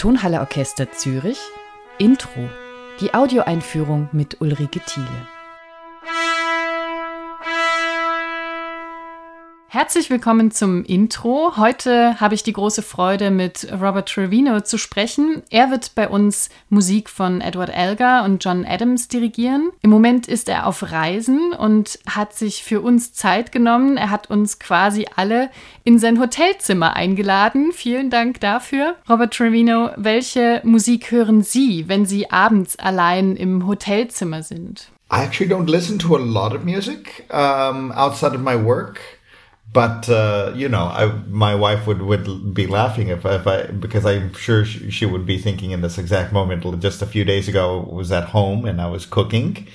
Tonhalle Orchester Zürich Intro. Die Audioeinführung mit Ulrike Thiele. Herzlich willkommen zum Intro. Heute habe ich die große Freude, mit Robert Trevino zu sprechen. Er wird bei uns Musik von Edward Elgar und John Adams dirigieren. Im Moment ist er auf Reisen und hat sich für uns Zeit genommen. Er hat uns quasi alle in sein Hotelzimmer eingeladen. Vielen Dank dafür. Robert Trevino, welche Musik hören Sie, wenn Sie abends allein im Hotelzimmer sind? I actually don't listen to a lot of music um, outside of my work. But uh, you know, I, my wife would, would be laughing if, if I because I'm sure she, she, would be thinking in this exact moment. Just a few days ago, I was at home and I was cooking,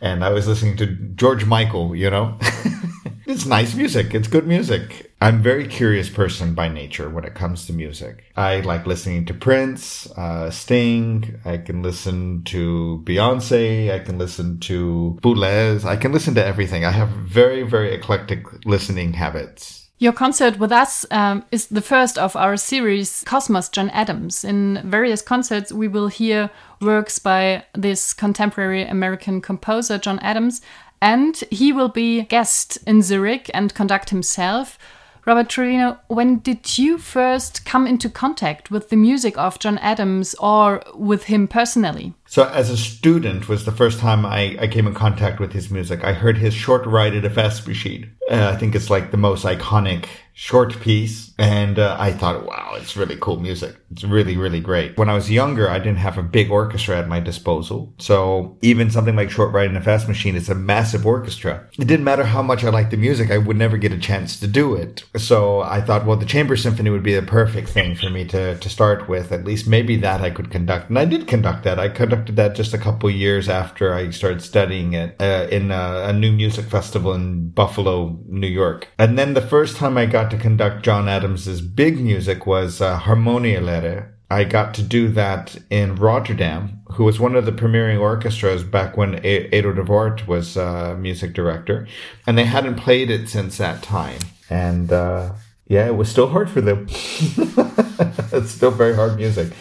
and I was listening to George Michael. You know, it's nice music. It's good music. I'm very curious person by nature when it comes to music. I like listening to Prince, uh, Sting. I can listen to Beyonce. I can listen to Boulez. I can listen to everything. I have very, very eclectic listening habits. Your concert with us um, is the first of our series, Cosmos John Adams. In various concerts, we will hear works by this contemporary American composer, John Adams, and he will be guest in Zurich and conduct himself. Robert Trevino, when did you first come into contact with the music of John Adams or with him personally? So, as a student, was the first time I, I came in contact with his music. I heard his short ride in a fast machine. Uh, I think it's like the most iconic short piece. And uh, I thought, wow, it's really cool music. It's really, really great. When I was younger, I didn't have a big orchestra at my disposal. So even something like Short Ride in a Fast Machine is a massive orchestra. It didn't matter how much I liked the music, I would never get a chance to do it. So I thought, well, the Chamber Symphony would be the perfect thing for me to, to start with. At least maybe that I could conduct. And I did conduct that. I conducted that just a couple years after I started studying it uh, in a, a new music festival in Buffalo, New York. And then the first time I got got to conduct John Adams's big music was uh, Harmonielehre. I got to do that in Rotterdam, who was one of the premiering orchestras back when Edo de Waart was uh, music director, and they hadn't played it since that time. And uh, yeah, it was still hard for them. it's still very hard music.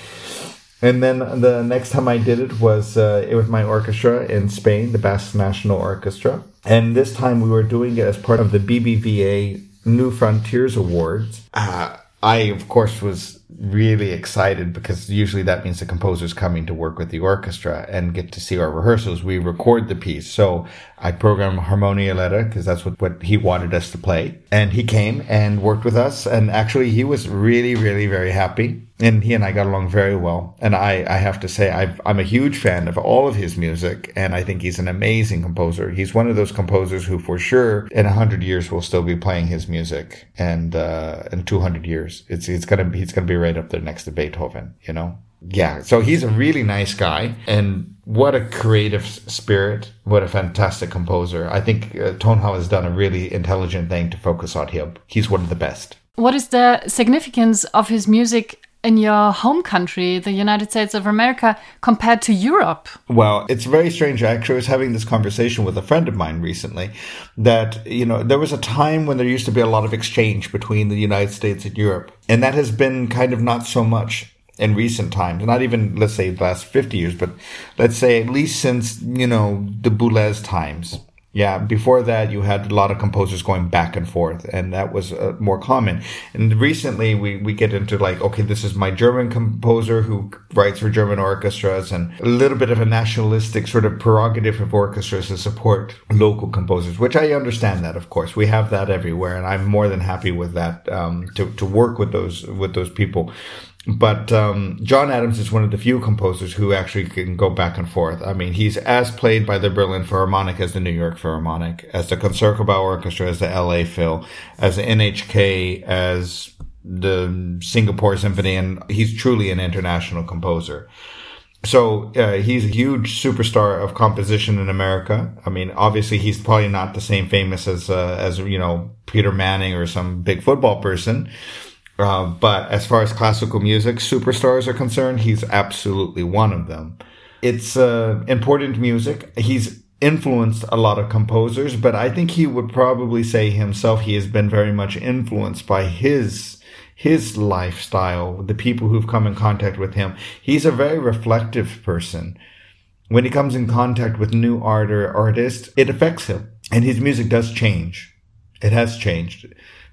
And then the next time I did it was uh, my orchestra in Spain, the Basque National Orchestra. And this time we were doing it as part of the BBVA New Frontiers Awards. Uh, I, of course, was really excited because usually that means the composer's coming to work with the orchestra and get to see our rehearsals. We record the piece. So I programmed Harmonielehre because that's what, what he wanted us to play. And he came and worked with us. And actually he was really, really very happy. And he and I got along very well. And I, I have to say, i am a huge fan of all of his music. And I think he's an amazing composer. He's one of those composers who for sure in hundred years will still be playing his music. And, uh, in 200 years, it's, it's gonna be, he's gonna be right up there next to Beethoven, you know? Yeah. So he's a really nice guy. And what a creative spirit. What a fantastic composer. I think uh, Tonhalle has done a really intelligent thing to focus on him. He's one of the best. What is the significance of his music in your home country, the United States of America, compared to Europe? Well, it's very strange. Actually, I was having this conversation with a friend of mine recently that, you know, there was a time when there used to be a lot of exchange between the United States and Europe. And that has been kind of not so much in recent times, not even, let's say, the last 50 years, but let's say at least since, you know, the Boulez times yeah, before that, you had a lot of composers going back and forth, and that was uh, more common. And recently, we, we get into like, okay, this is my German composer who writes for German orchestras, and a little bit of a nationalistic sort of prerogative of orchestras to support local composers, which I understand that, of course. We have that everywhere, and I'm more than happy with that um, to, to work with those with those people but um, John Adams is one of the few composers who actually can go back and forth. I mean, he's as played by the Berlin Philharmonic as the New York Philharmonic, as the Concertgebouw Orchestra, as the LA Phil, as the NHK, as the Singapore Symphony, and he's truly an international composer. So uh, he's a huge superstar of composition in America. I mean, obviously, he's probably not the same famous as uh, as you know Peyton Manning or some big football person uh, but as far as classical music superstars are concerned, he's absolutely one of them. It's uh, important music. He's influenced a lot of composers, but I think he would probably say himself he has been very much influenced by his his lifestyle, the people who've come in contact with him. He's a very reflective person. When he comes in contact with new art or artists, it affects him. And his music does change. It has changed.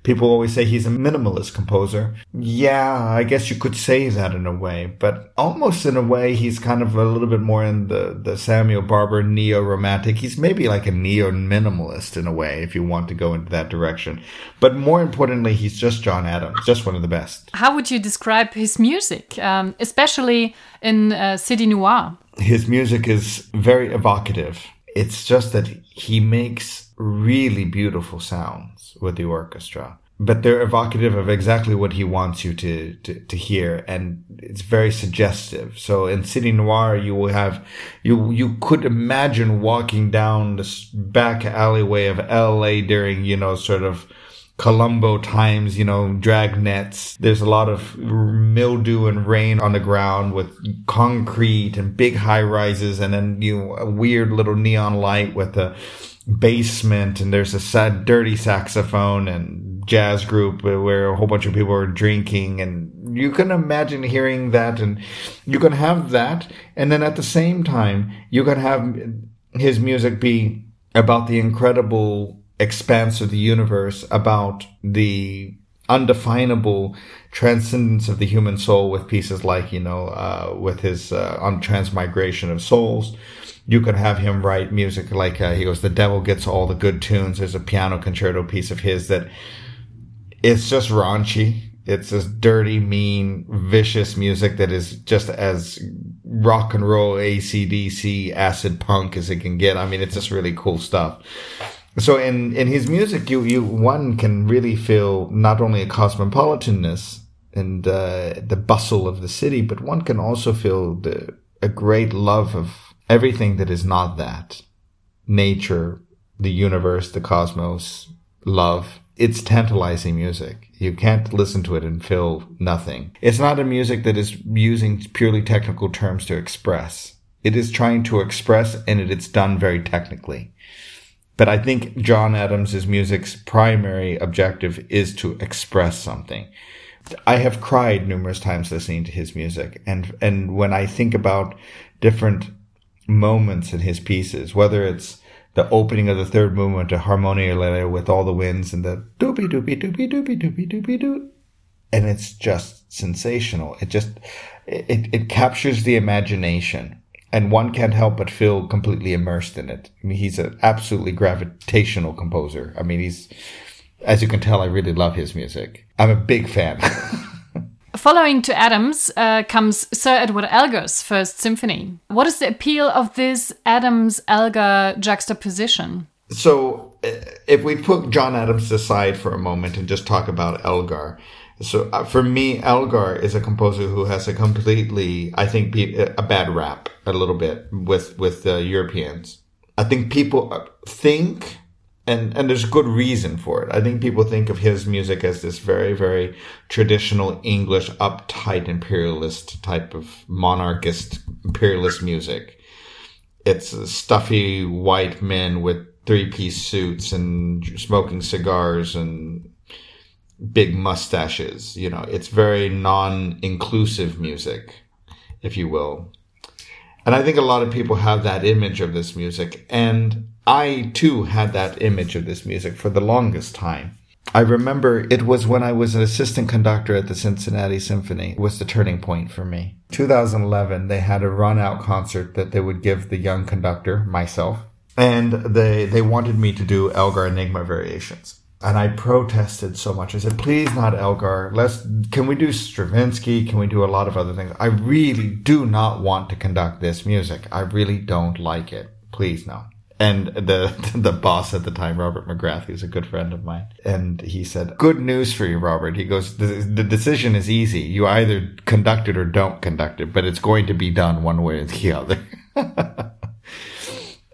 People always say he's a minimalist composer. Yeah, I guess you could say that in a way, but almost in a way, he's kind of a little bit more in the, the Samuel Barber neo romantic. He's maybe like a neo minimalist in a way, if you want to go into that direction. But more importantly, he's just John Adams, just one of the best. How would you describe his music, um, especially in uh, City Noir? His music is very evocative. It's just that he makes really beautiful sounds with the orchestra but they're evocative of exactly what he wants you to, to, to hear. And it's very suggestive. So in City Noir, you will have, you, you could imagine walking down this back alleyway of LA during, you know, sort of Columbo times, you know, drag nets. There's a lot of mildew and rain on the ground with concrete and big high rises and then, you know, a weird little neon light with a, basement and there's a sad dirty saxophone and jazz group where a whole bunch of people are drinking and you can imagine hearing that and you can have that and then at the same time you can have his music be about the incredible expanse of the universe about the undefinable transcendence of the human soul with pieces like you know uh, with his uh, on transmigration of souls you could have him write music like uh, he goes, "The devil gets all the good tunes." There's a piano concerto piece of his that it's just raunchy. It's this dirty, mean, vicious music that is just as rock and roll, ACDC, acid punk as it can get. I mean, it's just really cool stuff. So in, in his music, you, you, one can really feel not only a cosmopolitanness and, uh, the bustle of the city, but one can also feel the, a great love of everything that is not that nature, the universe, the cosmos, love. It's tantalizing music. You can't listen to it and feel nothing. It's not a music that is using purely technical terms to express. It is trying to express and it, it's done very technically. But I think John Adams' music's primary objective is to express something. I have cried numerous times listening to his music. And, and when I think about different moments in his pieces, whether it's the opening of the third movement to Harmonielehre with all the winds and the doopy doopy doopy doopy doopy doopy doo. And it's just sensational. It just, it, it captures the imagination and one can't help but feel completely immersed in it. I mean, he's an absolutely gravitational composer. I mean, he's, as you can tell, I really love his music. I'm a big fan. Following to Adams uh, comes Sir Edward Elgar's First Symphony. What is the appeal of this Adams Elgar juxtaposition? So, uh, if we put John Adams aside for a moment and just talk about Elgar, so uh, for me, Elgar is a composer who has a completely, I think, a bad rap a little bit with with the Europeans. I think people uh, think and and there's good reason for it. I think people think of his music as this very very traditional English uptight imperialist type of monarchist imperialist music. It's stuffy white men with three piece suits and smoking cigars and big mustaches. You know, it's very non inclusive music, if you will. And I think a lot of people have that image of this music. And I too had that image of this music for the longest time. I remember it was when I was an assistant conductor at the Cincinnati Symphony it was the turning point for me. 2011, they had a run out concert that they would give the young conductor, myself, and they, they wanted me to do Elgar Enigma variations. And I protested so much. I said, please not Elgar. Let's, can we do Stravinsky? Can we do a lot of other things? I really do not want to conduct this music. I really don't like it. Please no and the the boss at the time, Robert McGrath, who's a good friend of mine, and he said, "Good news for you, Robert." He goes, "The, the decision is easy. You either conduct it or don't conduct it, but it's going to be done one way or the other."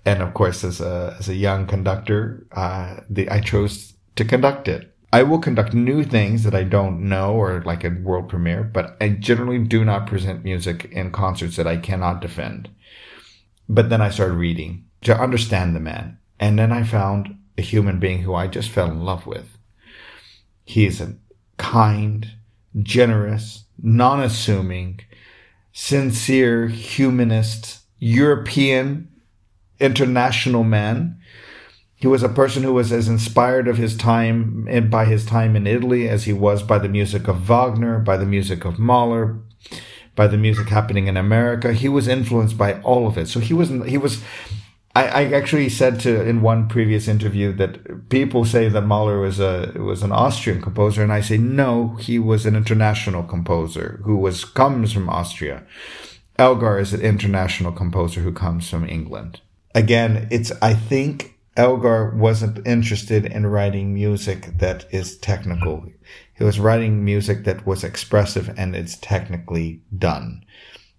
and of course, as a as a young conductor, uh, the, I chose to conduct it. I will conduct new things that I don't know or like a world premiere, but I generally do not present music in concerts that I cannot defend. But then I started reading to understand the man. And then I found a human being who I just fell in love with. He is a kind, generous, non-assuming, sincere, humanist, European, international man. He was a person who was as inspired of his time and by his time in Italy as he was by the music of Wagner, by the music of Mahler, by the music happening in America. He was influenced by all of it. So he was he was I, I, actually said to in one previous interview that people say that Mahler was a was an Austrian composer, and I say no, he was an international composer who was comes from Austria. Elgar is an international composer who comes from England. Again, it's I think Elgar wasn't interested in writing music that is technical. He was writing music that was expressive and it's technically done.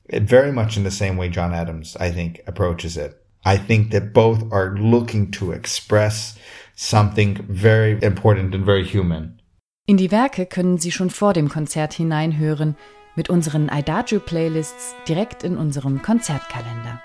It very much in the same way John Adams, I think, approaches it I think that both are looking to express something very important and very human. In die Werke können Sie schon vor dem Konzert hineinhören mit unseren Adagio Playlists direkt in unserem Konzertkalender.